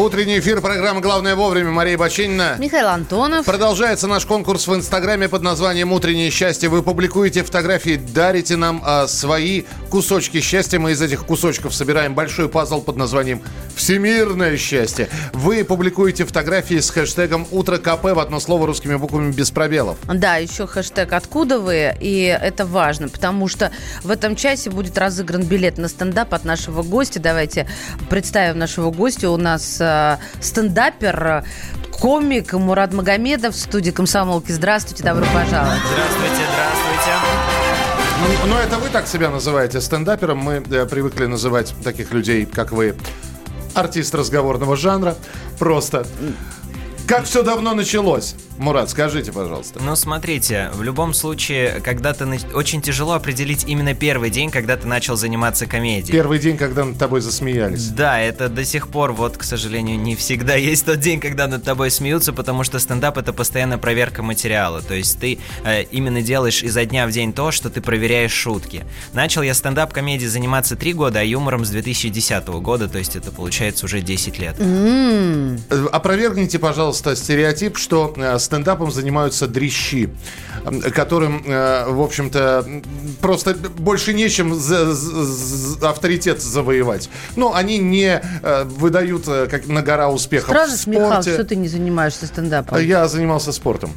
Утренний эфир программы «Главное вовремя». Мария Бачинина. Михаил Антонов. Продолжается наш конкурс в Инстаграме под названием «Утреннее счастье». Вы публикуете фотографии, дарите нам а, свои кусочки счастья. Мы из этих кусочков собираем большой пазл под названием «Всемирное счастье». Вы публикуете фотографии с хэштегом «Утро КП» в одно слово русскими буквами без пробелов. Да, еще хэштег «Откуда вы?» И это важно, потому что в этом часе будет разыгран билет на стендап от нашего гостя. Давайте представим нашего гостя. У нас э, стендапер, комик Мурат Магомедов в студии «Комсомолки». Здравствуйте, добро пожаловать. Здравствуйте, здравствуйте. Ну, но это вы так себя называете стендапером. Мы э, привыкли называть таких людей, как вы, артист разговорного жанра. Просто. Как все давно началось? Мурат, скажите, пожалуйста. Ну, смотрите, в любом случае, когда ты... Очень тяжело определить именно первый день, когда ты начал заниматься комедией. Первый день, когда над тобой засмеялись. Да, это до сих пор, вот, к сожалению, не всегда есть тот день, когда над тобой смеются, потому что стендап это постоянная проверка материала. То есть ты э, именно делаешь изо дня в день то, что ты проверяешь шутки. Начал я стендап-комедией заниматься три года, а юмором с 2010 года, то есть это получается уже 10 лет. Э, Опровергните, пожалуйста, стереотип, что э, стендапом занимаются дрищи, которым, э, в общем-то, просто больше нечем за- за- авторитет завоевать. Но они не э, выдают э, как на гора успехов Сразу в Михаил, спорте. что ты не занимаешься стендапом? Я занимался спортом.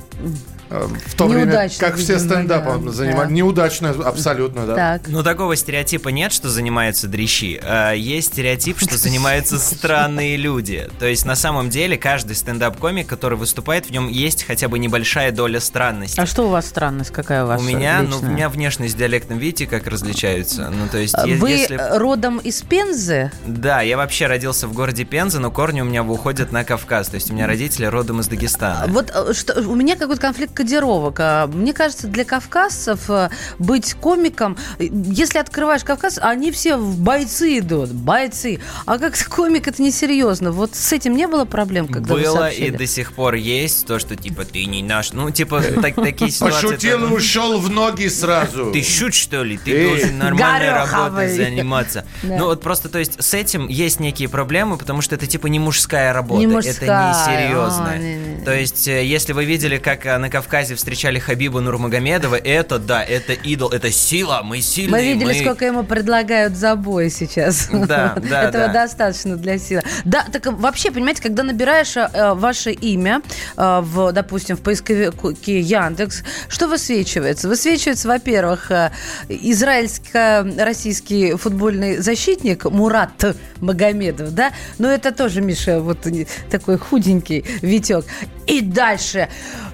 Э, В то время, как все стендапом да. занимались. Да. Неудачно, абсолютно, да. Так. Ну, такого стереотипа нет, что занимаются дрищи. А есть стереотип, что занимаются странные люди. То есть, на самом деле, каждый стендап-комик, который выступает, в нем есть хотя бы небольшая доля странности. А что у вас странность? Какая у вас у меня, ну, у меня внешность с диалектом, видите, как различаются. Ну, то есть, е- Вы если... родом из Пензы? Да, я вообще родился в городе Пенза, но корни у меня уходят на Кавказ. То есть, у меня родители родом из Дагестана. Вот э, что, у меня какой-то конфликт кодировок. А, Мне кажется, для кавказцев э, быть комиком, э, если открываешь Кавказ, они все в бойцы идут, бойцы. А как комик это несерьезно. Вот с этим не было проблем, когда вы Было и до сих пор есть то, что типа ты не наш. Ну, типа, так- такие ситуации. Пошутил и ушел в ноги сразу. Ты шут, что ли? Ты Эй. должен нормальной работой заниматься. Да. Ну вот просто, то есть, с этим есть некие проблемы, потому что это типа не мужская работа. Не Это мужская. не серьезно. А. То есть, э, если вы видели, как э, на Кавказе встречали Хабиба Нурмагомедова, это да, это идол, это сила, мы сильные. Мы видели, сколько ему предлагают за бой сейчас. Да, да, Этого да. достаточно для силы. Да, так вообще, понимаете, когда набираешь э, ваше имя, э, в, допустим, в поисковике Яндекс, что высвечивается? Высвечивается, во-первых, э, израильско-российский футбольный защитник Мурат Магомедов, да? Но это тоже, Миша, вот такой худенький Витек. И дальше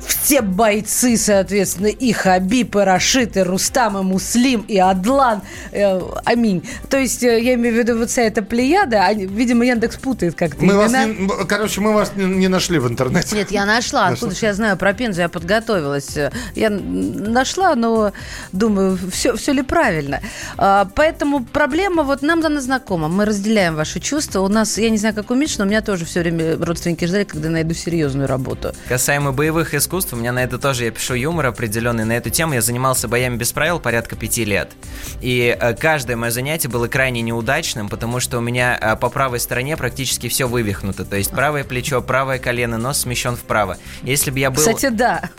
все бойцы, соответственно, и Хабиб, и Рашид, и Рустам, и Муслим, и Адлан. Э, аминь. То есть, э, я имею в виду вот вся эта плеяда, они, видимо, Яндекс путает как-то Мы вас не- короче, мы вас не, не нашли в интернете. Нет, я нашла. Откуда же я знаю про Пензу? Я подготовилась. Я нашла, но думаю, все, все ли правильно. А, Поэтому проблема вот нам она знакома. Мы разделяем ваши чувства. У нас, я не знаю, как у Миши, но у меня тоже все время родственники ждали, когда найду серьезную работу. Касаемо боевых искусств, у меня на это тоже, я пишу юмор определенный на эту тему. Я занимался боями без правил порядка пяти лет. И э, каждое мое занятие было крайне неудачным, потому что у меня э, по правой стороне практически все вывихнуто. То есть правое плечо, правое колено, нос смещен вправо. Если бы я был... Кстати, да.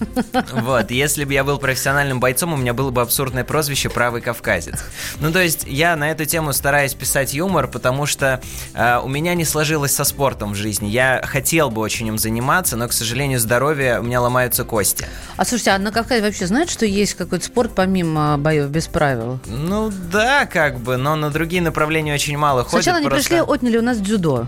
Вот, если бы я был профессиональным бойцом, у меня было бы абсурдное прозвище «Правый кавказец». Ну, то есть, я на эту тему стараюсь писать юмор, потому что э, у меня не сложилось со спортом в жизни. Я хотел бы очень им заниматься, но, к сожалению, здоровье, у меня ломаются кости. А слушайте, а на Кавказе вообще знают, что есть какой-то спорт помимо боев без правил? Ну, да, как бы, но на другие направления очень мало ходят. Сначала они просто- пришли, отняли у нас дзюдо.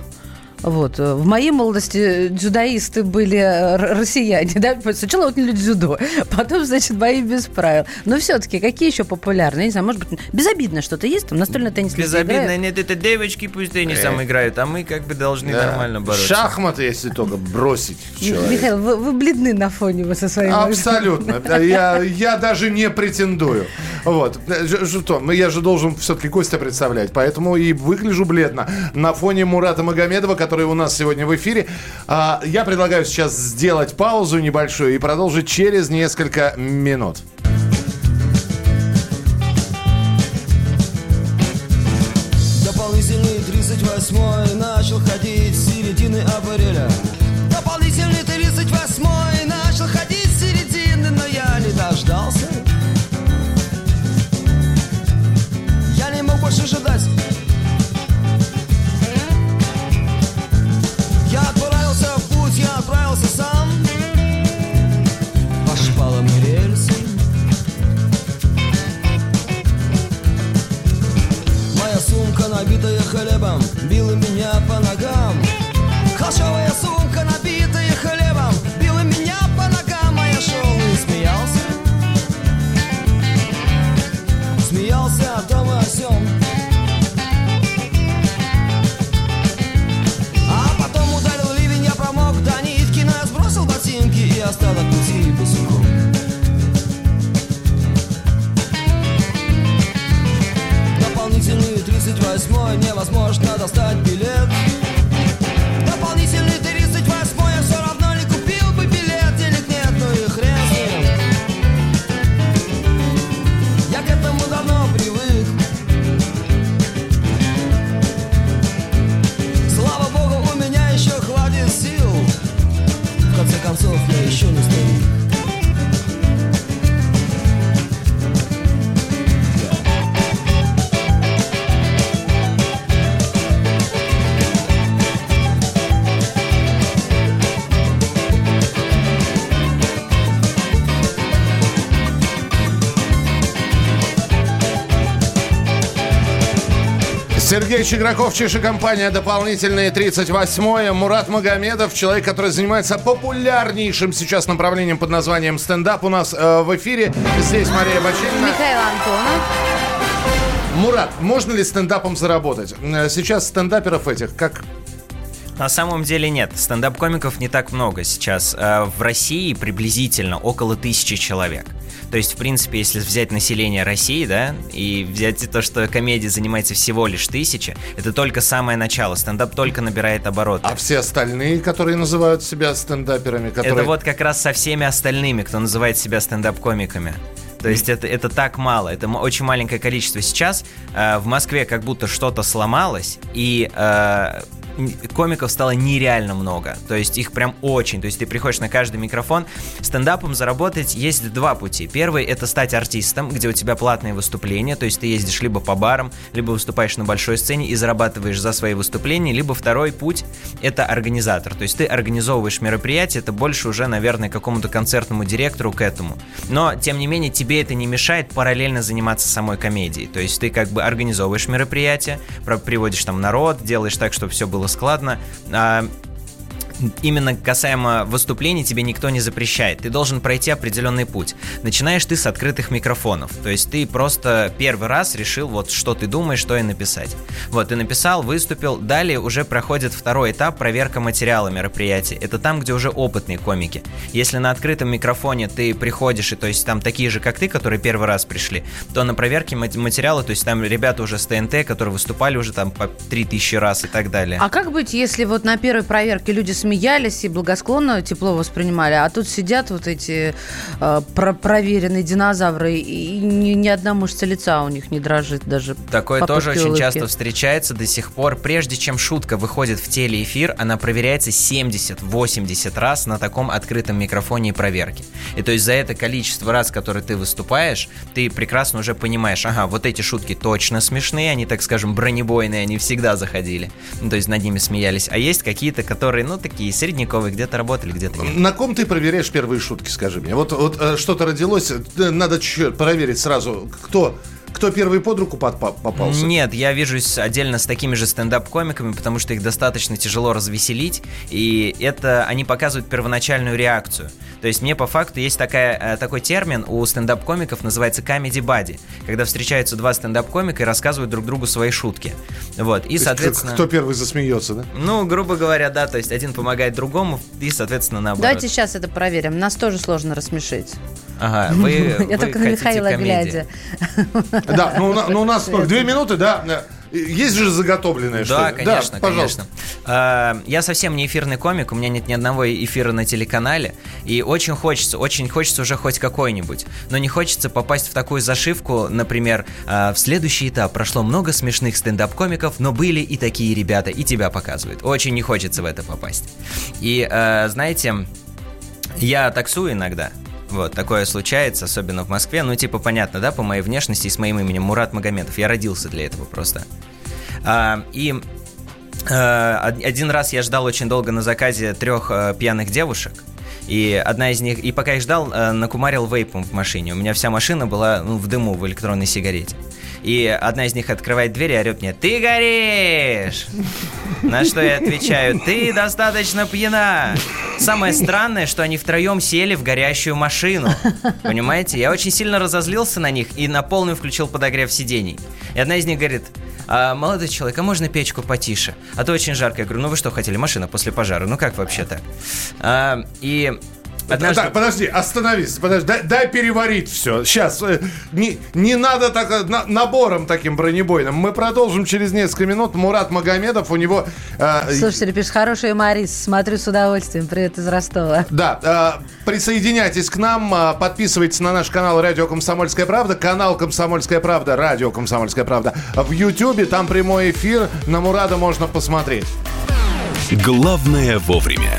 Вот. э, В моей молодости дзюдоисты были э, россияне, да? Сначала отняли дзюдо, потом, значит, бои без правил. Но все-таки какие еще популярные? Я не знаю, может быть, безобидное что-то есть? Там настольный теннис люди Безобидно, нет, это девочки пусть теннисом играют, а мы как бы должны Да. нормально бороться. Шахматы, если только бросить человека. Михаил, вы, вы бледны на фоне вы со своим... Абсолютно. Я, я даже не претендую. Вот. Что, ну, я же должен все-таки Костя представлять, поэтому и выгляжу бледно. На фоне Мурата Магомедова, который которые у нас сегодня в эфире. А, я предлагаю сейчас сделать паузу небольшую и продолжить через несколько минут. Дополнительный 38 начал ходить с середины апреля. хлебом била меня по ногам. Холщовая сумка набита Сергей Чиграков, Чиша компания, дополнительные 38 Мурат Магомедов, человек, который занимается популярнейшим сейчас направлением под названием стендап у нас э, в эфире. Здесь Мария Бачинина. Михаил Антонов. Мурат, можно ли стендапом заработать? Э, Сейчас стендаперов этих, как На самом деле нет, стендап-комиков не так много сейчас. Э, В России приблизительно около тысячи человек. То есть, в принципе, если взять население России, да, и взять то, что комедия занимается всего лишь тысяча, это только самое начало. Стендап только набирает обороты. а все остальные, которые называют себя стендаперами, которые... Это вот как раз со всеми остальными, кто называет себя стендап-комиками. То есть это, это так мало, это очень маленькое количество. Сейчас э, в Москве как будто что-то сломалось, и э, комиков стало нереально много. То есть их прям очень. То есть ты приходишь на каждый микрофон. Стендапом заработать есть два пути. Первый это стать артистом, где у тебя платные выступления. То есть ты ездишь либо по барам, либо выступаешь на большой сцене и зарабатываешь за свои выступления. Либо второй путь это организатор. То есть ты организовываешь мероприятие, это больше уже, наверное, какому-то концертному директору к этому. Но, тем не менее, тебе это не мешает параллельно заниматься самой комедией. То есть ты как бы организовываешь мероприятие, приводишь там народ, делаешь так, чтобы все было складно. А, именно касаемо выступлений тебе никто не запрещает. Ты должен пройти определенный путь. Начинаешь ты с открытых микрофонов. То есть ты просто первый раз решил, вот что ты думаешь, что и написать. Вот, ты написал, выступил. Далее уже проходит второй этап проверка материала мероприятия. Это там, где уже опытные комики. Если на открытом микрофоне ты приходишь, и то есть там такие же, как ты, которые первый раз пришли, то на проверке мат- материала, то есть там ребята уже с ТНТ, которые выступали уже там по 3000 раз и так далее. А как быть, если вот на первой проверке люди смеялись и благосклонно тепло воспринимали, а тут сидят вот эти э, про- проверенные динозавры, и ни, ни одна мышца лица у них не дрожит даже. Такое тоже очень улыбки. часто встречается до сих пор. Прежде чем шутка выходит в телеэфир, она проверяется 70-80 раз на таком открытом микрофоне и проверке. И то есть за это количество раз, которые ты выступаешь, ты прекрасно уже понимаешь, ага, вот эти шутки точно смешные, они, так скажем, бронебойные, они всегда заходили. Ну, то есть над ними смеялись. А есть какие-то, которые, ну, такие средненьковые, где-то работали, где-то нет. На ком ты проверяешь первые шутки, скажи мне? Вот, вот э, что-то родилось, э, надо проверить сразу, кто, кто первый под руку подпа- попался. Нет, я вижусь отдельно с такими же стендап-комиками, потому что их достаточно тяжело развеселить, и это они показывают первоначальную реакцию. То есть мне по факту есть такая, э, такой термин у стендап-комиков, называется comedy buddy, когда встречаются два стендап-комика и рассказывают друг другу свои шутки. Вот, и, То соответственно... Кто первый засмеется, да? Ну, грубо говоря, да, то есть один помогает другому, и, соответственно, наоборот. Давайте сейчас это проверим. Нас тоже сложно рассмешить. Ага, вы, Я вы только на Михаила глядя. Да, ну, у на- ну, у нас две минуты, да? Есть же заготовленное Да, что-то? конечно, пожалуйста. конечно. А, Я совсем не эфирный комик, у меня нет ни одного эфира на телеканале, и очень хочется, очень хочется уже хоть какой-нибудь, но не хочется попасть в такую зашивку, например, а, в следующий этап прошло много смешных стендап-комиков, но были и такие ребята, и тебя показывают. Очень не хочется в это попасть. И, а, знаете, я таксую иногда. Вот, такое случается, особенно в Москве. Ну, типа, понятно, да, по моей внешности и с моим именем Мурат Магомедов. Я родился для этого просто. А, и од- один раз я ждал очень долго на заказе трех э, пьяных девушек. И одна из них, и пока их ждал, э, накумарил вейпом в машине. У меня вся машина была ну, в дыму, в электронной сигарете. И одна из них открывает дверь и орет мне «Ты горишь!» На что я отвечаю «Ты достаточно пьяна!» Самое странное, что они втроем сели в горящую машину. Понимаете? Я очень сильно разозлился на них и на полную включил подогрев сидений. И одна из них говорит «А, молодой человек, а можно печку потише? А то очень жарко. Я говорю, ну вы что хотели, машина после пожара? Ну как вообще так? А, и Однажды- Так, подожди, остановись, подожди, дай, дай переварить все. Сейчас, не, не надо так э, на- набором таким бронебойным. Мы продолжим через несколько минут. Мурат Магомедов, у него... э, Слушатели пишут, хороший юморист, смотрю с удовольствием. Привет из Ростова. Да, э, присоединяйтесь к нам, э, подписывайтесь на наш канал Радио Комсомольская правда, канал Комсомольская правда, Радио Комсомольская правда в Ютьюбе, там прямой эфир, на Мурада можно посмотреть. Главное вовремя.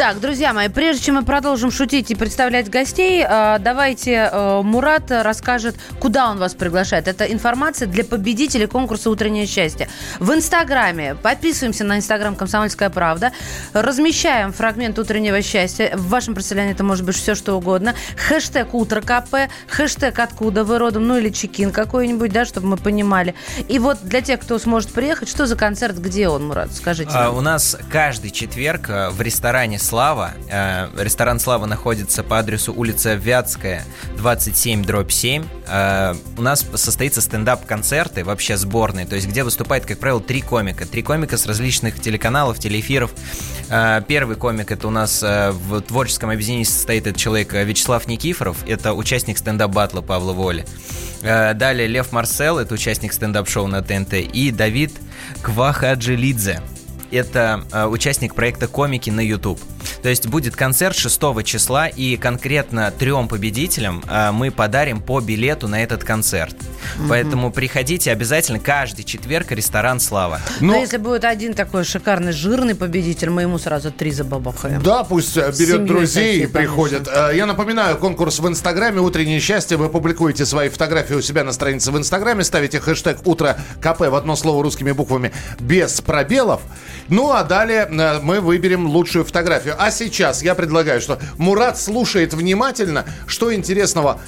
Так, друзья мои, прежде чем мы продолжим шутить и представлять гостей, э, давайте э, Мурат расскажет, куда он вас приглашает. Это информация для победителей конкурса «Утреннее счастье». В Инстаграме. Подписываемся на Инстаграм «Комсомольская правда». Размещаем фрагмент «Утреннего счастья». В вашем представлении это может быть все, что угодно. Хэштег «Утро КП», хэштег «Откуда вы родом», ну или чекин какой-нибудь, да, чтобы мы понимали. И вот для тех, кто сможет приехать, что за концерт, где он, Мурат, скажите. А, у нас каждый четверг э, в ресторане «Слава», э, ресторан «Слава» находится по адресу улица Вятская, 27, дробь 7. Э, у нас состоится стендап-концерты, вообще сборные, то есть где выступает, как правило, три комика. Три комика с различных телеканалов, телеэфиров. Э, Первый комик, это у нас в творческом объединении состоит этот человек Вячеслав Никифоров, это участник стендап-батла Павла Воли. Далее Лев Марсел, это участник стендап-шоу на ТНТ. И Давид Квахаджилидзе. Это э, участник проекта «Комики» на YouTube. То есть будет концерт 6 числа, и конкретно трем победителям э, мы подарим по билету на этот концерт. Поэтому приходите обязательно каждый четверг ресторан «Слава». Но Но- если будет один такой шикарный жирный победитель, мы ему сразу три забабахаем. Да, пусть э, берет семьей друзей и всей, конечно. приходит. Э, Я напоминаю, конкурс в Инстаграме «Утреннее счастье». Вы публикуете свои фотографии у себя на странице в Инстаграме, ставите хэштег «Утро КП» в одно слово русскими буквами без пробелов. Ну, а далее э, мы выберем лучшую фотографию. А сейчас я предлагаю, что Мурат слушает внимательно, что интересного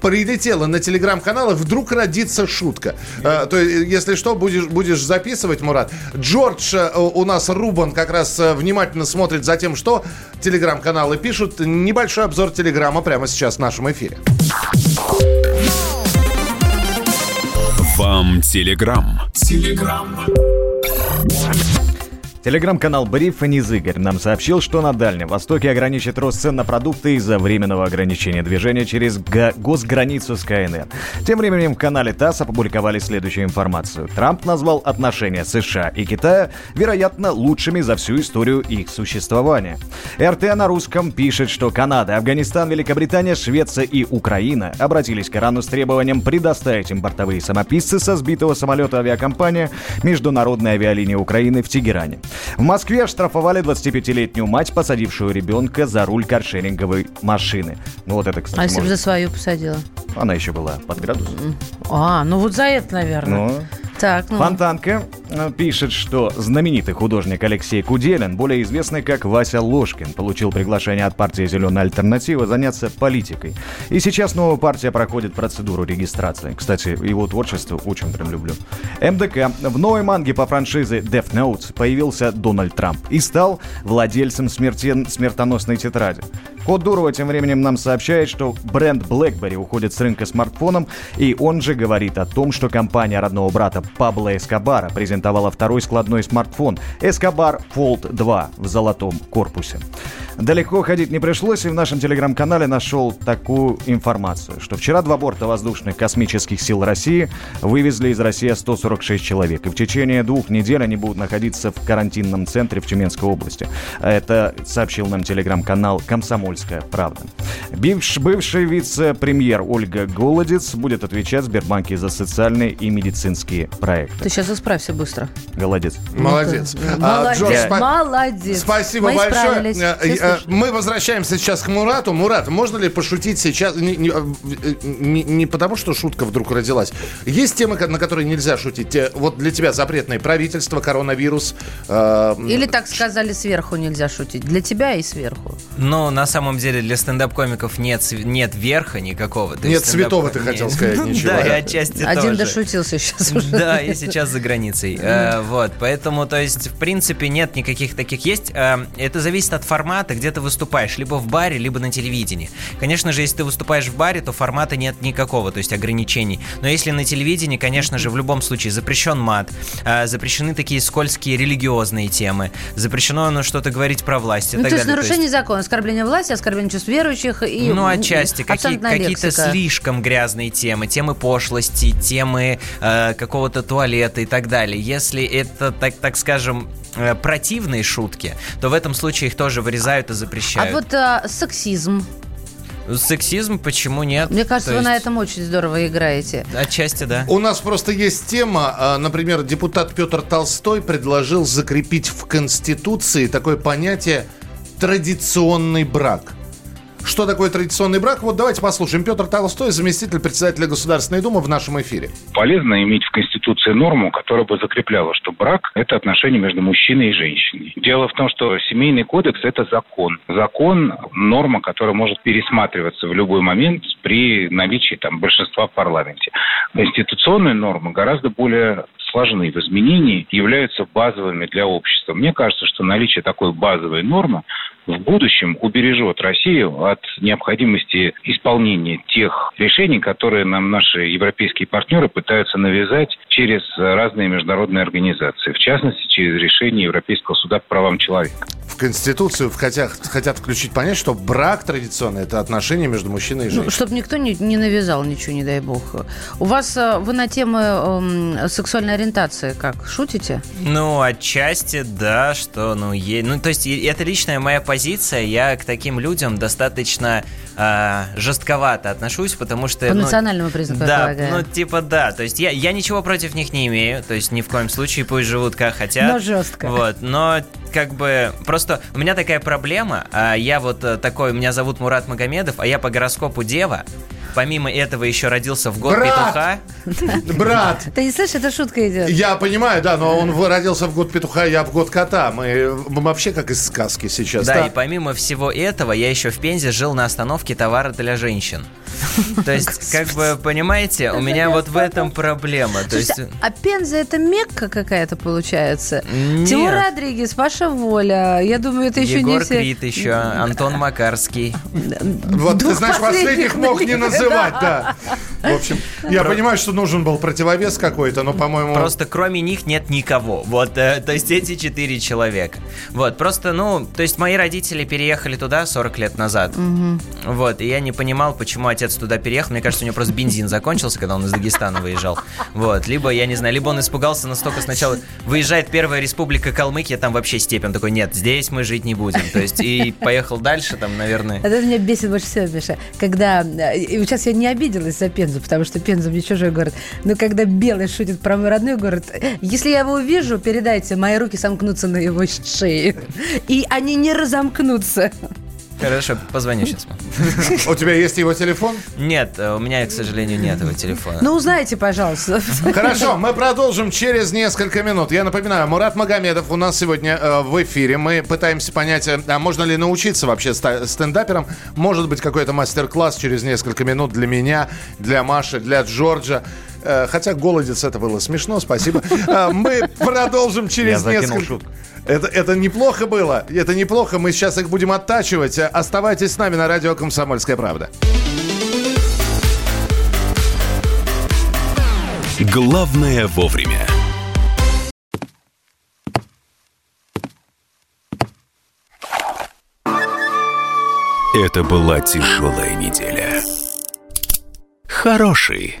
прилетела на телеграм-канал, и вдруг родится шутка. Э, то есть, если что, будешь, будешь записывать, Мурат. Джордж э, у нас Рубан как раз э, внимательно смотрит за тем, что телеграм-каналы пишут. Небольшой обзор телеграма прямо сейчас в нашем эфире. Вам Телеграм. Телеграм-канал Брифанис Игорь нам сообщил, что на Дальнем Востоке ограничит рост цен на продукты из-за временного ограничения движения через госграницу с КНР. Тем временем в канале ТАСС опубликовали следующую информацию. Трамп назвал отношения США и Китая, вероятно, лучшими за всю историю их существования. РТ на русском пишет, что Канада, Афганистан, Великобритания, Швеция и Украина обратились к Ирану с требованием предоставить им бортовые самописцы со сбитого самолета авиакомпания Международной авиалинии Украины в Тегеране. В Москве оштрафовали 25-летнюю мать, посадившую ребенка за руль каршеринговой машины. Ну вот это, кстати, А если бы может- за свою посадила? она еще была под градусом. А, ну вот за это, наверное. Ну, Так, ну. Фонтанка э, пишет, что знаменитый художник Алексей Куделин, более известный как Вася Ложкин, получил приглашение от партии «Зеленая альтернатива» заняться политикой. И сейчас новая партия проходит процедуру регистрации. Кстати, его творчество очень прям люблю. МДК. В новой манге по франшизе Death Note появился Дональд Трамп и стал владельцем смертен- смертоносной тетради. Код Дурова тем временем нам сообщает, что бренд BlackBerry уходит с рынка смартфоном, и он же говорит о том, что компания родного брата Пабло Эскобара презентовала второй складной смартфон Escobar Fold 2 в золотом корпусе. Далеко ходить не пришлось, и в нашем телеграм-канале нашел такую информацию, что вчера два борта воздушных космических сил России вывезли из России 146 человек, и в течение двух недель они будут находиться в карантинном центре в Тюменской области. Это сообщил нам телеграм-канал «Комсомольская правда». Бивш- бывший вице-премьер Ольга Голодец будет отвечать в Сбербанке за социальные и медицинские проекты. Ты сейчас исправься быстро. Голодец. Молодец. А, Молодец. Джордж, спа- Молодец. Спасибо Мы большое. исправились. Э, э, слушают. Мы возвращаемся сейчас к Мурату. Мурат, можно ли пошутить сейчас? Не, не- э, не- не потому, что шутка вдруг родилась. Есть темы, на которые нельзя шутить. Те- Вот для тебя запретное правительство, коронавирус. э, Или так сказали, сверху нельзя шутить. Для тебя и сверху. Ну, на самом деле, для стендап-комиков нет, нет верха никакого. То Нет святого, ты хотел сказать, ничего. Да, и отчасти Один дошутился сейчас уже. Да, и сейчас за границей. Э, Вот, поэтому, то есть, в принципе, нет никаких таких. Есть, э, это зависит от формата, где ты выступаешь, либо в баре, либо на телевидении. Конечно же, если ты выступаешь в баре, то формата нет никакого, то есть ограничений. Но если на телевидении, конечно же, в любом случае запрещен мат, э, запрещены такие скользкие религиозные темы, запрещено ну, что-то говорить про власть и Ну, так то есть далее. нарушение закона, оскорбление власти, оскорбление чувств верующих и Ну, отчасти. Какие, какие-то слишком грязные темы, темы пошлости, темы э, какого-то туалета и так далее. Если это, так, так скажем, э, противные шутки, то в этом случае их тоже вырезают и А запрещают. вот а, сексизм. Сексизм почему нет? Мне кажется, То вы на есть, этом очень здорово играете. Отчасти, да. У нас просто есть тема, а, например, депутат Петр Толстой предложил закрепить в Конституции такое понятие традиционный брак. Что такое традиционный брак? Вот давайте послушаем. Петр Толстой, заместитель председателя Государственной Думы в нашем эфире. полезно иметь в Конституции норму, которая бы закрепляла, что брак – это отношение между мужчиной и женщиной. Дело в том, что семейный кодекс – это закон. Закон – норма, которая может пересматриваться в любой момент при наличии там, большинства в парламенте. Конституционные нормы гораздо более сложны в изменении, являются базовыми для общества. Мне кажется, что наличие такой базовой нормы в будущем убережет Россию от необходимости исполнения тех решений, которые нам наши европейские партнеры пытаются навязать через разные международные организации, в частности, через решение Европейского суда по правам человека. В Конституцию хотят, хотят включить понять, что брак традиционный – это отношение между мужчиной и Ну, женщиной. чтобы никто не, не навязал ничего, не дай бог. У вас, э, вы на тему эм, сексуальной ориентации как, шутите? Ну, отчасти, да, что, ну, е... ну, то есть, это личная моя позиция, я к таким людям достаточно а, жестковато отношусь, потому что... По ну, национальному признаку, Да, полагаю. ну, типа, да, то есть, я, я ничего против них не имею, то есть, ни в коем случае пусть живут как хотят. Но жестко. Вот, но, как бы, просто у меня такая проблема, а, я вот э, такой, меня зовут Мурат Магомедов, а я по гороскопу Дева, помимо этого еще родился в год Брат! петуха. Брат! Ты не слышишь, эта шутка идет. Я понимаю, да, но он родился в год петуха, я в год кота. Мы, мы вообще как из сказки сейчас. Да, и помимо всего этого, я еще в Пензе жил на остановке товара для женщин. То есть, как бы, понимаете, у меня вот в этом проблема. То есть, Слушайте, а Пенза это Мекка какая-то получается? Тимур Родригес, Паша Воля. Я думаю, это еще не Егор все... Крид еще, Антон Макарский. Вот, ты знаешь, последних мог не называть, да. В общем, я понимаю, что нужен был противовес какой-то, но, по-моему... Просто кроме них нет никого. Вот, э, то есть эти четыре человека. Вот, просто, ну, то есть мои родители переехали туда 40 лет назад. Вот, и я не понимал, почему отец туда переехал. Мне кажется, у него просто бензин закончился, когда он из Дагестана выезжал. Вот, либо, я не знаю, либо он испугался настолько сначала... Выезжает первая республика Калмыкия, там вообще степь. Он такой, нет, здесь мы жить не будем. То есть, и поехал дальше, там, наверное... Это меня бесит больше всего, Миша. Когда... э, И сейчас я не обиделась за Пензу, потому что Пенза мне чужой город. Но когда Белый шутит про мой родной город, если я его увижу, передайте, мои руки сомкнутся на его шее. И они не разомкнутся. Хорошо, позвоню сейчас. У тебя есть его телефон? Нет, э, у меня, к сожалению, нет этого телефона. Ну, узнайте, пожалуйста. Хорошо, мы продолжим через несколько минут. Я напоминаю, Мурат Магомедов у нас сегодня э, в эфире. Мы пытаемся понять, э, а можно ли научиться вообще стендаперам. Может быть, какой-то мастер-класс через несколько минут для меня, для Маши, для Джорджа. Э, Хотя голодец это было смешно, спасибо. Э, Мы продолжим через несколько... шутку. Это, это неплохо было. Это неплохо. Мы сейчас их будем оттачивать. Э, Оставайтесь с нами на радио «Комсомольская правда». Главное вовремя. Это была тяжелая неделя. Хороший.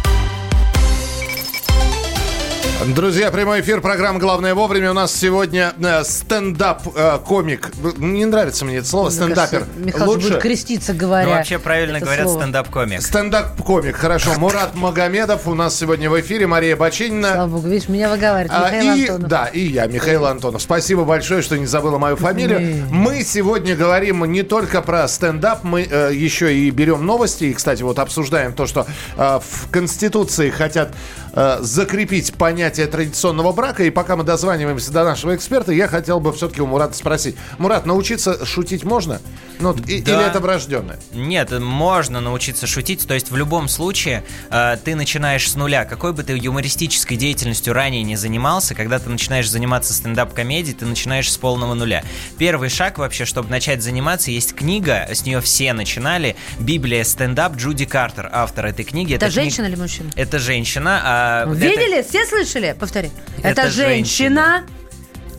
Друзья, прямой эфир программы «Главное вовремя». У нас сегодня э, стендап-комик. Не нравится мне это слово, стендапер. Михаил будет креститься, говоря. Ну, вообще правильно это говорят слово. стендап-комик. Стендап-комик, хорошо. Мурат Магомедов у нас сегодня в эфире. Мария Бочинина. Слава богу, видишь, меня выговаривает А, Михаил и, Антонов. да, и я, Михаил Антонов. Спасибо большое, что не забыла мою фамилию. Мы сегодня говорим не только про стендап, мы э, еще и берем новости. И, кстати, вот обсуждаем то, что э, в Конституции хотят э, закрепить понятие традиционного брака. И пока мы дозваниваемся до нашего эксперта, я хотел бы все-таки у Мурата спросить. Мурат, научиться шутить можно? Ну, вот и- Да. Или это врожденное? Нет, можно научиться шутить. То есть в любом случае э, ты начинаешь с нуля. Какой бы ты юмористической деятельностью ранее не занимался, когда ты начинаешь заниматься стендап-комедией, ты начинаешь с полного нуля. Первый шаг вообще, чтобы начать заниматься, есть книга, с нее все начинали. Библия стендап Джуди Картер, автор этой книги. Это кни- женщина или мужчина? Это женщина. а это- Видели? Все слышали? Повтори. Это Это, женщина.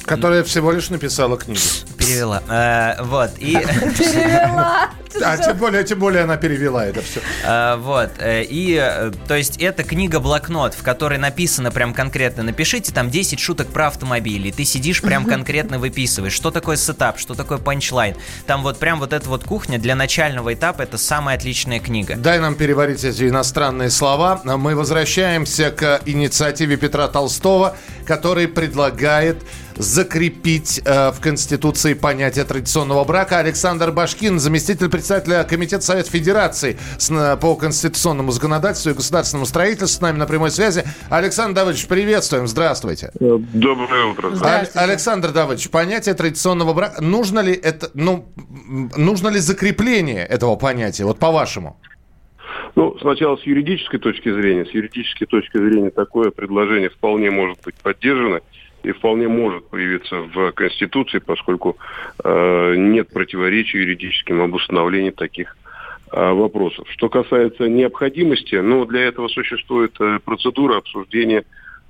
Которая всего лишь написала книгу. Перевела. Э, вот. И... Перевела. А тем более, тем более она перевела это все. А, Вот, э, и, э, то есть, это книга-блокнот, в которой написано прям конкретно, напишите там 10 шуток про автомобили, и ты сидишь прям конкретно выписываешь, что такое setup, что такое punchline. Там вот прям вот эта вот кухня для начального этапа, это самая отличная книга. Дай нам переварить эти иностранные слова. Мы возвращаемся к инициативе Петра Толстого, который предлагает закрепить э, в Конституции понятие традиционного брака. Александр Башкин, заместитель председателя Комитета Совета Федерации с- на- по конституционному законодательству и государственному строительству с нами на прямой связи. Александр Давыдович, приветствуем, здравствуйте. Доброе утро. Аль- Александр Давыдович, понятие традиционного брака, нужно ли это, ну, нужно ли закрепление этого понятия, вот по-вашему? Ну, сначала с юридической точки зрения. С юридической точки зрения такое предложение вполне может быть поддержано и вполне может появиться в Конституции, поскольку э, нет противоречий юридическим об установлении таких э, вопросов. Что касается необходимости, ну, для этого существует э, процедура обсуждения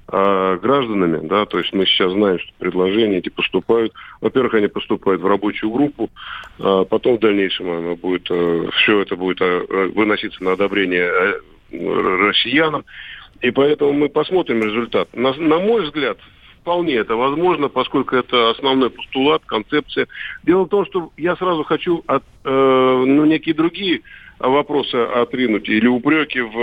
э, гражданами, да, то есть мы сейчас знаем, что предложения эти поступают. Во-первых, они поступают в рабочую группу, а потом в дальнейшем оно будет, все это будет э, выноситься на одобрение э, россиянам. И поэтому мы посмотрим результат. На, на мой взгляд, вполне это возможно, поскольку это основной постулат, концепция. Дело в том, что я сразу хочу от, э, ну, некие другие вопросы отринуть или упреки в,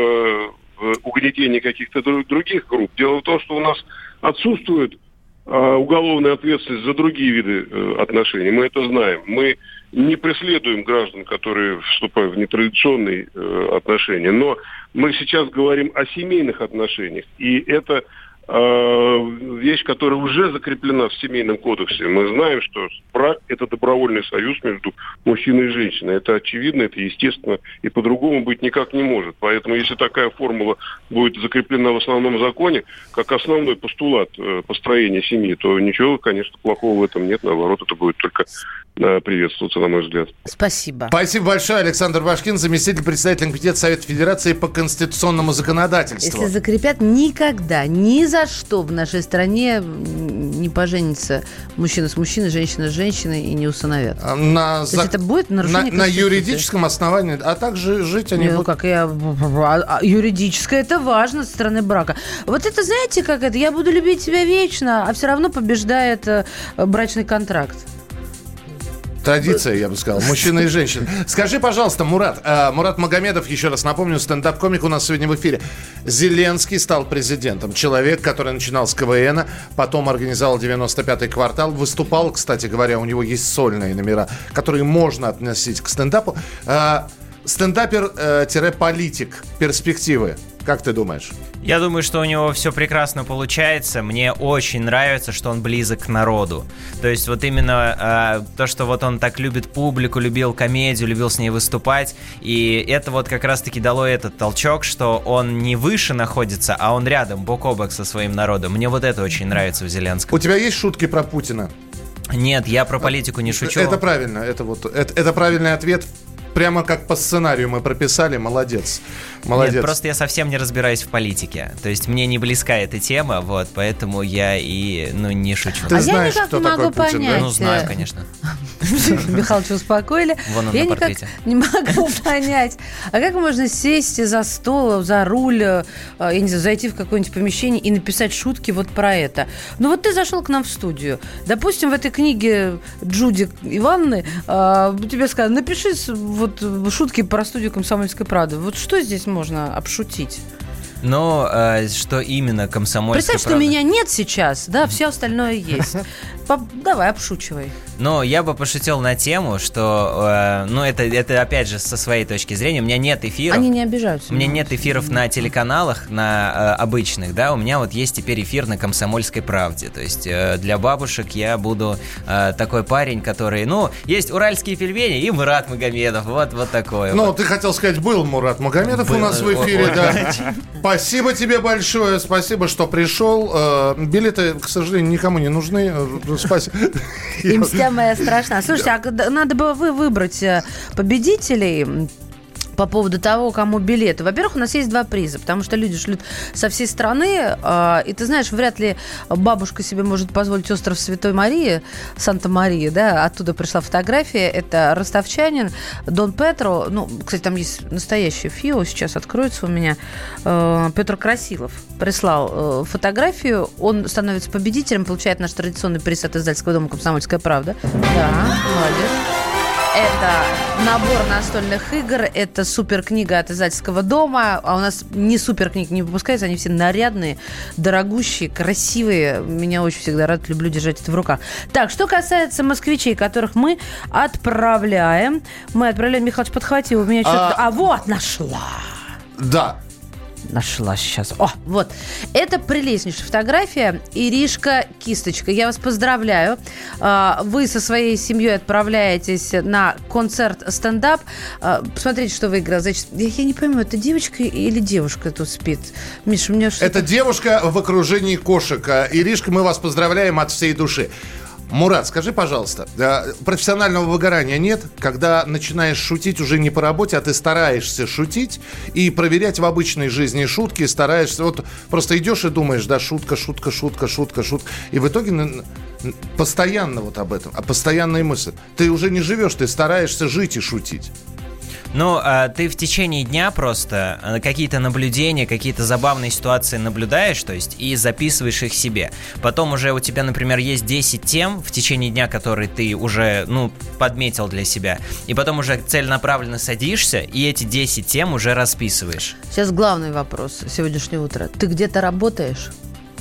в угнетении каких-то дру- других групп. Дело в том, что у нас отсутствует э, уголовная ответственность за другие виды э, отношений. Мы это знаем. Мы не преследуем граждан, которые вступают в нетрадиционные э, отношения, но мы сейчас говорим о семейных отношениях. И это вещь, которая уже закреплена в семейном кодексе. Мы знаем, что брак – это добровольный союз между мужчиной и женщиной. Это очевидно, это естественно, и по-другому быть никак не может. Поэтому, если такая формула будет закреплена в основном законе, как основной постулат э, построения семьи, то ничего, конечно, плохого в этом нет. Наоборот, это будет только э, приветствоваться, на мой взгляд. Спасибо. Спасибо большое, Александр Башкин, заместитель председателя Комитета Совета Федерации по конституционному законодательству. Если закрепят, никогда, ни за что в нашей стране не поженится мужчина с мужчиной, женщина с женщиной и не усыновят. А, На, То есть это будет нарушение на, на юридическом основании, а также жить они Не, ну будут... как я... а, а Юридическое это важно со стороны брака. Вот это, знаете, как это? Я буду любить тебя вечно, а все равно побеждает э, брачный контракт. Традиция, я бы сказал, мужчина и женщина. Скажи, пожалуйста, Мурат, э, Мурат Магомедов, еще раз напомню, стендап-комик у нас сегодня в эфире. Зеленский стал президентом. Человек, который начинал с КВН, потом организовал 95-й квартал, выступал, кстати говоря, у него есть сольные номера, которые можно относить к стендапу. Э, Стендапер-политик. Перспективы. Как ты думаешь? Я думаю, что у него все прекрасно получается. Мне очень нравится, что он близок к народу. То есть вот именно э, то, что вот он так любит публику, любил комедию, любил с ней выступать. И это вот как раз-таки дало этот толчок, что он не выше находится, а он рядом, бок о бок со своим народом. Мне вот это очень нравится в Зеленском. У тебя есть шутки про Путина? Нет, я про политику не шучу. Это правильно, это вот это, это правильный ответ прямо как по сценарию мы прописали, молодец. Молодец. Нет, просто я совсем не разбираюсь в политике. То есть мне не близка эта тема, вот, поэтому я и, ну, не шучу. Ты а знаешь, я никак кто не могу такой Путин, да? понять. Ну, знаю, конечно. Михалыча успокоили. Вон он я на никак не могу понять, а как можно сесть за стол, за руль, э, я не знаю, зайти в какое-нибудь помещение и написать шутки вот про это? Ну вот ты зашел к нам в студию. Допустим, в этой книге Джуди Ивановны э, тебе сказали, напиши вот шутки про студию «Комсомольской правды». Вот что здесь можно обшутить? Но э, что именно комсомольская Представь, что правда? меня нет сейчас, да, все остальное есть. По- Давай, обшучивай. Но я бы пошутил на тему, что, э, ну, это, это опять же со своей точки зрения, у меня нет эфиров. Они не обижаются. У меня нет эфиров на телеканалах, на э, обычных, да, у меня вот есть теперь эфир на «Комсомольской правде», то есть э, для бабушек я буду э, такой парень, который, ну, есть уральские пельмени и Мурат Магомедов, вот, вот такой Ну, вот. ты хотел сказать, был Мурат Магомедов у Был. нас в эфире, да. Спасибо тебе большое, спасибо, что пришел. Э, Билеты, к сожалению, никому не нужны. Э, Спасибо. И мстя моя страшна. Слушайте, а надо было вы выбрать э, победителей по поводу того, кому билеты. Во-первых, у нас есть два приза, потому что люди шлют со всей страны, э, и ты знаешь, вряд ли бабушка себе может позволить остров Святой Марии, Санта-Мария, да, оттуда пришла фотография, это ростовчанин Дон Петро, ну, кстати, там есть настоящее ФИО, сейчас откроется у меня, Э, Петр Красилов прислал э, фотографию, он становится победителем, получает наш традиционный приз от издательского дома «Комсомольская правда». Да, молодец. Это набор настольных игр, это супер книга от издательского дома, а у нас не супер книг не выпускается, они все нарядные, дорогущие, красивые. Меня очень всегда рад, люблю держать это в руках. Так, что касается москвичей, которых мы отправляем, мы отправляем, Михалыч, подхвати, у меня что-то... А, вот, нашла. Да. Нашла сейчас. О, вот. Это прелестнейшая фотография. Иришка Кисточка. Я вас поздравляю. А, Вы со своей семьей отправляетесь на концерт стендап. А, Посмотрите, что выиграл. Значит, я, не пойму, это девочка или девушка тут спит? Миша, у меня что Это девушка в окружении кошек. А, Иришка, мы вас поздравляем от всей души. Мурат, скажи, пожалуйста, э, профессионального выгорания нет, когда начинаешь шутить уже не по работе, а ты стараешься шутить и проверять в обычной жизни шутки, стараешься, вот просто идешь и думаешь, да, шутка, шутка, шутка, шутка, шутка, и в итоге постоянно вот об этом, а постоянная мысль. Ты уже не живешь, ты стараешься жить и шутить. Ну, а ты в течение дня просто э, какие-то наблюдения, какие-то забавные ситуации наблюдаешь, то есть, и записываешь их себе. Потом уже у тебя, например, есть 10 тем в течение дня, которые ты уже, ну, подметил для себя. И потом уже целенаправленно садишься, и эти 10 тем уже расписываешь. Сейчас главный вопрос сегодняшнего утра. Ты где-то работаешь?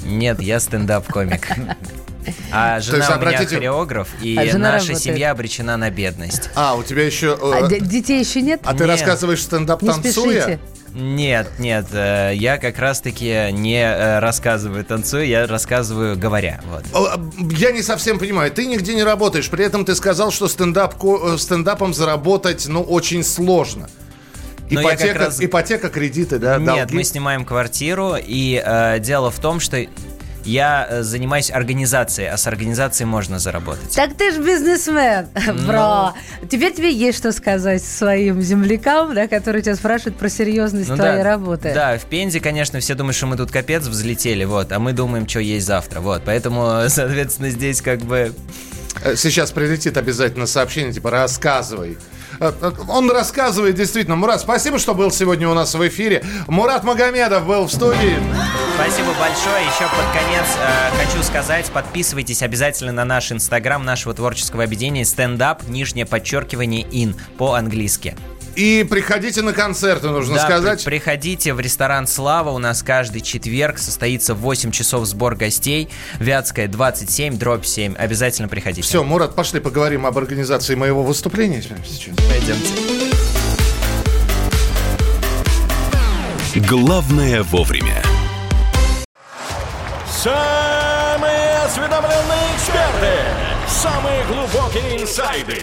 Нет, я стендап-комик. А жена есть, у меня обратите- хореограф, и А жена наша работает. семья обречена на бедность. А, у тебя еще... э, А детей еще нет? а ты Нет. рассказываешь стендап Не танцуя? спешите. Нет, нет, э, я как раз-таки не э, рассказываю танцую, я рассказываю говоря. Вот. А, Я не совсем понимаю, ты нигде не работаешь, при этом ты сказал, что стендап, ко- э, стендапом заработать, ну, очень сложно. Но Ипотека, раз- ипотека, кредиты, да, Нет, долги. мы снимаем квартиру, и э, дело в том, что я э, занимаюсь организацией, а с организацией можно заработать. Так ты же бизнесмен, бро. Теперь тебе есть что сказать своим землякам, да, которые тебя спрашивают про серьезность Ну твоей да, работы. Да, в Пензе, конечно, все думают, что мы тут капец взлетели, вот, а мы думаем, что есть завтра, вот, поэтому, соответственно, здесь как бы... Э, Сейчас прилетит обязательно сообщение, типа, рассказывай. Э, Он рассказывает, действительно. Мурат, спасибо, что был сегодня у нас в эфире. Мурат Магомедов был в студии. Спасибо большое. Еще под конец э, хочу сказать, подписывайтесь обязательно на наш инстаграм нашего творческого объединения стендап, нижнее подчеркивание ин по-английски. И приходите на концерты, нужно Да, сказать. при- приходите в ресторан «Слава». У нас каждый четверг состоится в 8 часов сбор гостей. Вятская, 27, дробь 7. Обязательно приходите. Все, Мурат, пошли поговорим об организации моего выступления сейчас. Пойдемте. Главное вовремя. Самые осведомленные эксперты. Самые глубокие инсайды.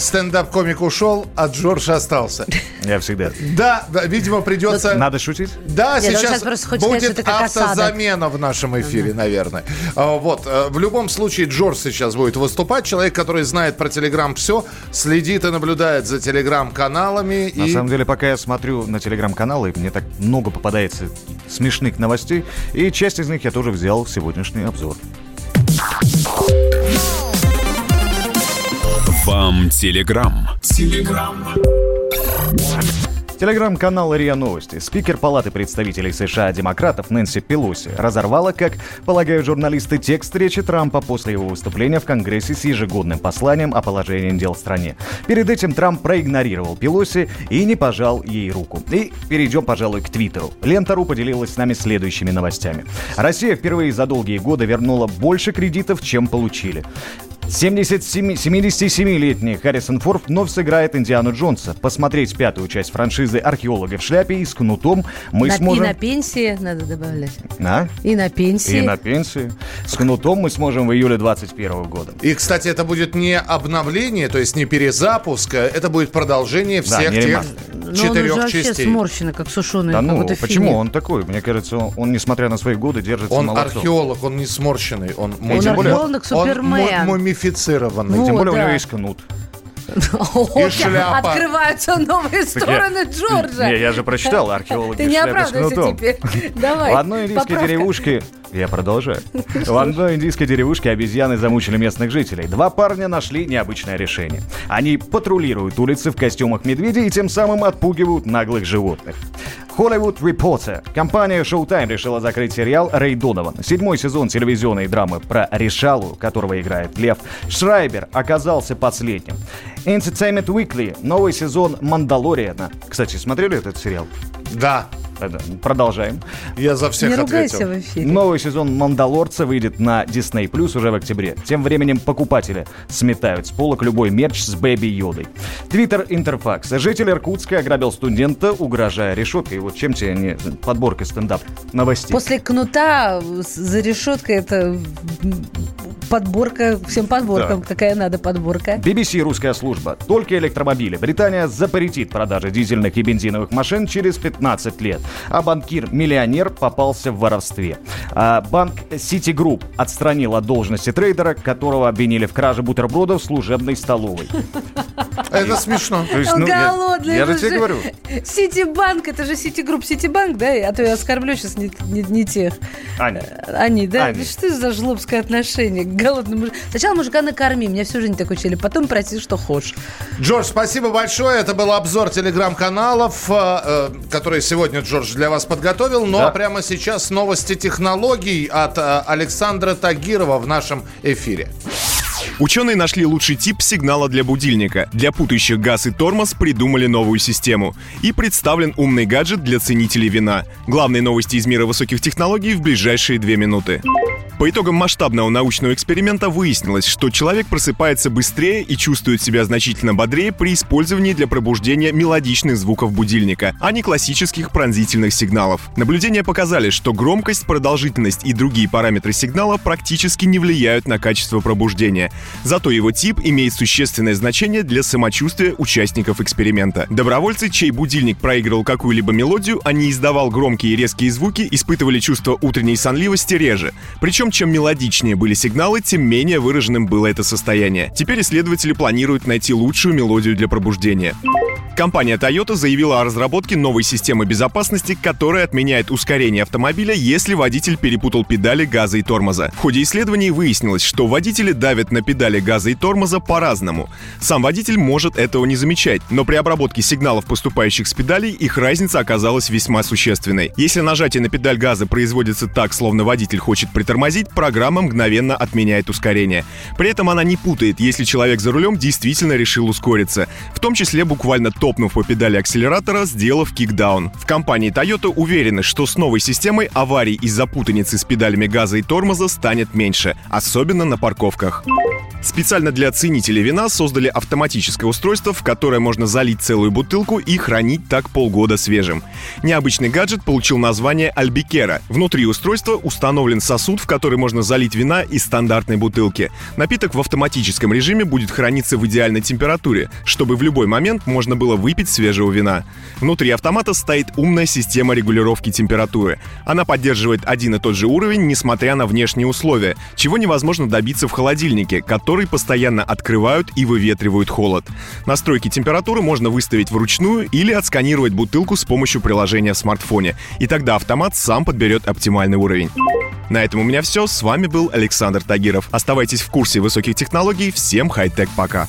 Стендап-комик ушел, а Джордж остался. Я всегда. Да, да, видимо, придется... Надо шутить? Да, Нет, он сейчас сейчас сказать, будет автозамена в нашем эфире, наверное. А, Вот, э, в любом случае, Джордж сейчас будет выступать. Человек, который знает про Телеграм все, следит и наблюдает за Телеграм-каналами. На и... самом деле, пока я смотрю на телеграм-каналы, мне так много попадается смешных новостей, и часть из них я тоже взял в сегодняшний обзор. Вам Телеграм. Телеграм. Телеграм-канал РИА Новости. Спикер Палаты представителей США демократов Нэнси Пелоси разорвала, как полагают журналисты, текст речи Трампа после его выступления в Конгрессе с ежегодным посланием о положении дел в стране. Перед этим Трамп проигнорировал Пелоси и не пожал ей руку. И перейдем, пожалуй, к Твиттеру. Лента.ру поделилась с нами следующими новостями. Россия впервые за долгие годы вернула больше кредитов, чем получили. 77 77-летний Харрисон Форд вновь сыграет Индиану Джонса. Посмотреть пятую часть франшизы «Археологи в шляпе» и с кнутом мы На- сможем... И на пенсии надо добавлять. А? И на пенсии. И на пенсии. С кнутом мы сможем в июле 2021 года. И, кстати, это будет не обновление, то есть не перезапуск, а это будет продолжение Да, всех не тех Но он четырех уже вообще частей. сморщенный, как сушеный Да ну, почему финик. он такой? Мне кажется, он, он, несмотря на свои годы, держится Он молодцом. археолог, он не сморщенный, он, Он тем более- археолог, он Супермен. му- мумифицированный. Ну, Тем более у да. него есть кнут. И шляпа. Открываются новые стороны Джорджа. Не, я же прочитал археологи Ты не оправдывайся теперь. Давай. В одной индийской деревушке... Я продолжаю. В одной индийской деревушке обезьяны замучили местных жителей. Два парня нашли необычное решение. Они патрулируют улицы в костюмах медведей и тем самым отпугивают наглых животных. Hollywood Reporter. Компания Showtime решила закрыть сериал «Рэй Донован». Седьмой сезон телевизионной драмы про Решалу, которого играет Лев Шрайбер, оказался последним. Entertainment Weekly. Новый сезон «Мандалориана». Кстати, смотрели этот сериал? Да, Это- Продолжаем. я за всех Не ругайся ответил. в эфире. Новый сезон «Мандалорца» выйдет на Disney Plus уже в октябре. Тем временем покупатели сметают с полок любой мерч с Бэби Йодой. Твиттер Интерфакс. Житель Иркутска ограбил студента, угрожая решеткой. Вот чем тебе не подборка стендап новостей. После кнута за решеткой это подборка, всем подборкам. Такая надо подборка. BBC русская служба. Только электромобили. Британия запретит продажи дизельных и бензиновых машин через 15 лет. А банкир-миллионер попался в воровстве. А банк Citigroup отстранил от должности трейдера, которого обвинили в краже бутербродов в служебной столовой. Это смешно. То есть, Он ну, голодный. Я же тебе говорю. Citibank, это же Citigroup Citibank, да? А то я оскорблю сейчас не, не- не тех. Аня, Они, да? Что за жлобское отношение к голодному мужику? Сначала мужика накорми, меня всю жизнь так учили, потом проси, что хочешь. Джордж, спасибо большое. Это был обзор телеграм-каналов, э, э, которые сегодня Джордж для вас подготовил. Ну Да. прямо сейчас новости технологий от э, Александра Тагирова в нашем эфире. Ученые нашли лучший тип сигнала для будильника. Для путающих газ и тормоз придумали новую систему. И представлен умный гаджет для ценителей вина. Главные новости из мира высоких технологий в ближайшие две минуты. По итогам масштабного научного эксперимента выяснилось, что человек просыпается быстрее и чувствует себя значительно бодрее при использовании для пробуждения мелодичных звуков будильника, а не классических пронзительных сигналов. Наблюдения показали, что громкость, продолжительность и другие параметры сигнала практически не влияют на качество пробуждения. Зато его тип имеет существенное значение для самочувствия участников эксперимента. Добровольцы, чей будильник проигрывал какую-либо мелодию, а не издавал громкие и резкие звуки, испытывали чувство утренней сонливости реже. Причем Чем мелодичнее были сигналы, тем менее выраженным было это состояние. Теперь исследователи планируют найти лучшую мелодию для пробуждения. Компания Toyota заявила о разработке новой системы безопасности, которая отменяет ускорение автомобиля, если водитель перепутал педали газа и тормоза. В ходе исследований выяснилось, что водители давят на педали газа и тормоза по-разному. Сам водитель может этого не замечать, но при обработке сигналов, поступающих с педалей, их разница оказалась весьма существенной. Если нажатие на педаль газа производится так, словно водитель хочет притормозить, программа мгновенно отменяет ускорение. При этом она не путает, если человек за рулем действительно решил ускориться, в том числе буквально топнув по педали акселератора, сделав кикдаун. В компании Toyota уверены, что с новой системой аварий из-за путаницы с педалями газа и тормоза станет меньше, особенно на парковках. Специально для ценителей вина создали автоматическое устройство, в которое можно залить целую бутылку и хранить так полгода свежим. Необычный гаджет получил название Альбикера. Внутри устройства установлен сосуд, в который можно залить вина из стандартной бутылки. Напиток в автоматическом режиме будет храниться в идеальной температуре, чтобы в любой момент можно было выпить свежего вина. Внутри автомата стоит умная система регулировки температуры. Она поддерживает один и тот же уровень, несмотря на внешние условия, чего невозможно добиться в холодильнике, который постоянно открывают и выветривают холод. Настройки температуры можно выставить вручную или отсканировать бутылку с помощью приложения в смартфоне, и тогда автомат сам подберет оптимальный уровень. На этом у меня все. С вами был Александр Тагиров. Оставайтесь в курсе высоких технологий. Всем хай-тек пока.